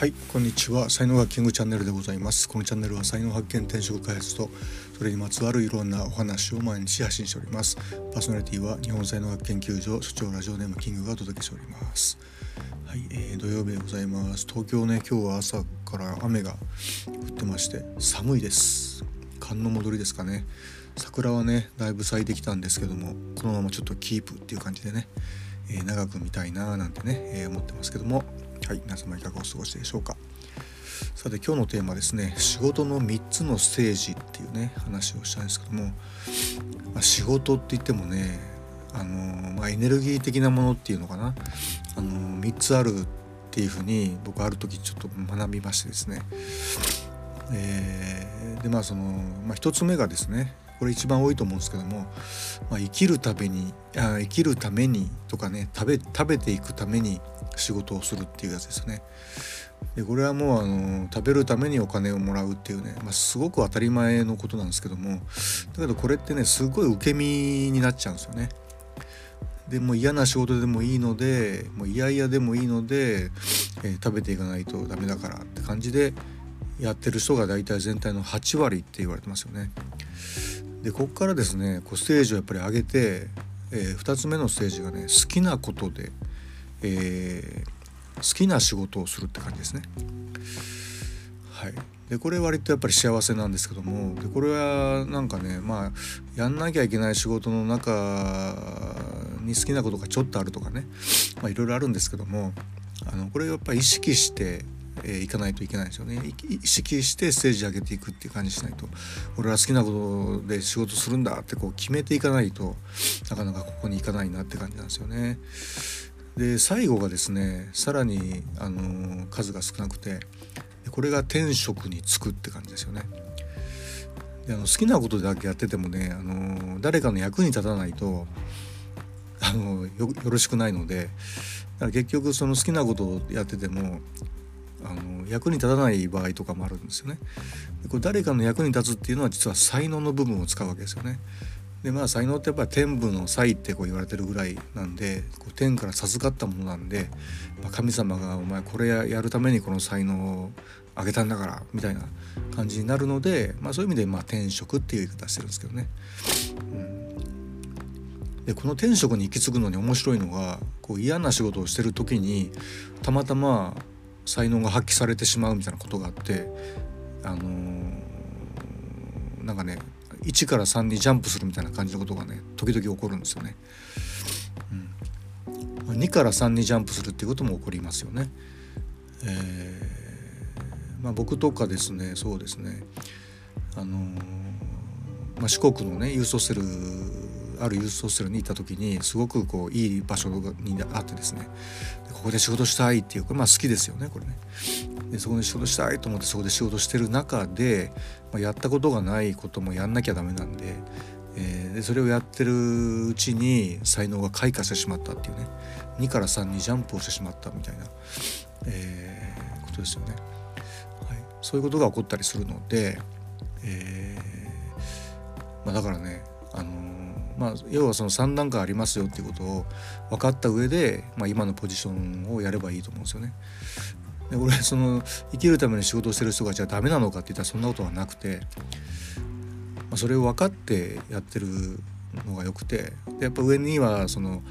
はいこんにちは。才能学キングチャンネルでございます。このチャンネルは才能発見転職開発とそれにまつわるいろんなお話を毎日発信しております。パーソナリティは日本才能学研究所所長ラジオネームキングがお届けしております。はい、えー、土曜日でございます。東京ね今日は朝から雨が降ってまして寒いです。寒の戻りですかね。桜はねだいぶ咲いてきたんですけどもこのままちょっとキープっていう感じでね、えー、長く見たいなーなんてね、えー、思ってますけども。はい皆様いかがお過ごしでしょうか。さて今日のテーマですね。仕事の3つのステージっていうね話をしたんですけども、まあ、仕事って言ってもねあの、まあ、エネルギー的なものっていうのかな。あの3つあるっていうふうに僕ある時ちょっと学びましてですね、えー、でまあその、まあ、1つ目がですねこれ一番多いと思うんですけども、まあ、生きるためにあ生きるためにとかね食べ食べていくために仕事をするっていうやつですね。でこれはもうあの食べるためにお金をもらうっていうね、まあ、すごく当たり前のことなんですけどもだけどこれってねすごい受け身になっちゃうんですよね。でも嫌な仕事でもいいのでもう嫌々でもいいので、えー、食べていかないとダメだからって感じでやってる人が大体全体の8割って言われてますよね。でここからですねこうステージをやっぱり上げて、えー、2つ目のステージがね好きなことで、えー、好きな仕事をするって感じですね。はい、でこれ割とやっぱり幸せなんですけどもでこれはなんかねまあやんなきゃいけない仕事の中に好きなことがちょっとあるとかねいろいろあるんですけどもあのこれやっぱり意識してえー、いかないといけないですよね意識してステージ上げていくっていう感じしないと俺は好きなことで仕事するんだってこう決めていかないとなかなかここに行かないなって感じなんですよね。で最後がですねさらに、あのー、数が少なくてこれが天職に就くって感じですよね。であの好きなことだけやっててもね、あのー、誰かの役に立たないとあのよろしくないのでだから結局その好きなことをやっててもあの役に立たない場合とかもあるんですよね。でこれ誰かの役に立つっていうのは実は才能の部分を使うわけですよね。でまあ才能ってやっぱり天部の才ってこう言われてるぐらいなんでこう天から授かったものなんで、まあ、神様が「お前これやるためにこの才能をあげたんだから」みたいな感じになるので、まあ、そういう意味でまあ天職っていう言い方してるんですけどね。うん、でこの天職に行き着くのに面白いのがこう嫌な仕事をしてる時にたまたま才能が発揮されてしまうみたいなことがあってあのー、なんかね1から3にジャンプするみたいな感じのことがね時々起こるんですよね。うん、2から3にジャンプするっていうことも起こりますよね。えー、まあ、僕とかですねそうですねあのー、まあ、四国のねユースホステルあるユースホステルに行った時にすごくこういい場所にあってですねここで仕事したいっていうかまあ好きですよねこれね。でそこで仕事したいと思ってそこで仕事してる中で、まあ、やったことがないこともやんなきゃダメなんで,、えー、でそれをやってるうちに才能が開花してしまったっていうね2から3にジャンプをしてしまったみたいな、えー、ことですよね。はい、そういうことが起こったりするので、えーまあ、だからねまあ、要はその3段階ありますよっていうことを分かった上で、まあ、今のポジションをやればいいと思うんですよね。で俺その生きるために仕事をしてる人がじゃあダメなのかって言ったらそんなことはなくて、まあ、それを分かってやってるのがよくてやっぱ上にはその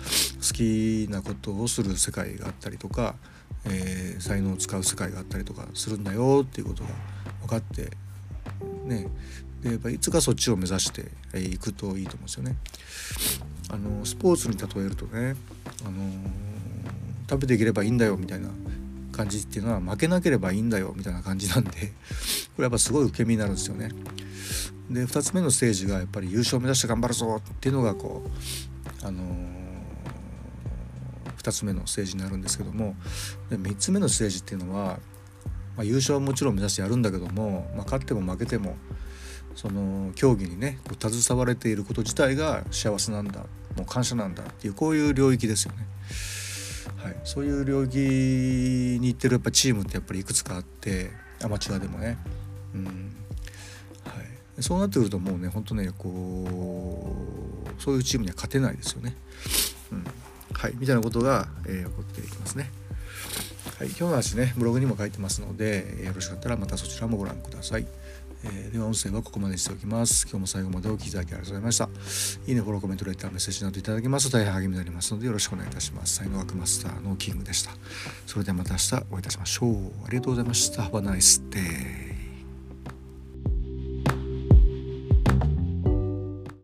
好きなことをする世界があったりとか、えー、才能を使う世界があったりとかするんだよっていうことが分かってねでやっぱいつかそっちを目指していくといいと思うんですよね。あのスポーツに例えるとね、あの食べていければいいんだよみたいな感じっていうのは負けなければいいんだよみたいな感じなんで これやっぱすごい受け身になるんですよね。で2つ目のステージがやっぱり優勝を目指して頑張るぞっていうのがこうあの2つ目のステージになるんですけどもで3つ目のステージっていうのは、まあ、優勝はもちろん目指してやるんだけども、まあ、勝っても負けてもその競技にね携われていること自体が幸せなんだもう感謝なんだっていうこういう領域ですよね。はい、そういう領域に行ってるやっぱチームってやっぱりいくつかあってアマチュアでもね、うんはい、そうなってくるともうねほんとねこうそういうチームには勝てないですよね。うんはい、みたいなことが、えー、起こっていきますね。はい、今日の話ねブログにも書いてますのでよろしかったらまたそちらもご覧ください。えー、では音声はここまでにしておきます。今日も最後までお聴きいただきありがとうございました。いいね、フォロー、コメント、レター、メッセージなどいただけますと大変励みになりますのでよろしくお願いいたします。才能学マスターのキングでした。それではまた明日お会いいたしましょう。ありがとうございました。Have a nice day.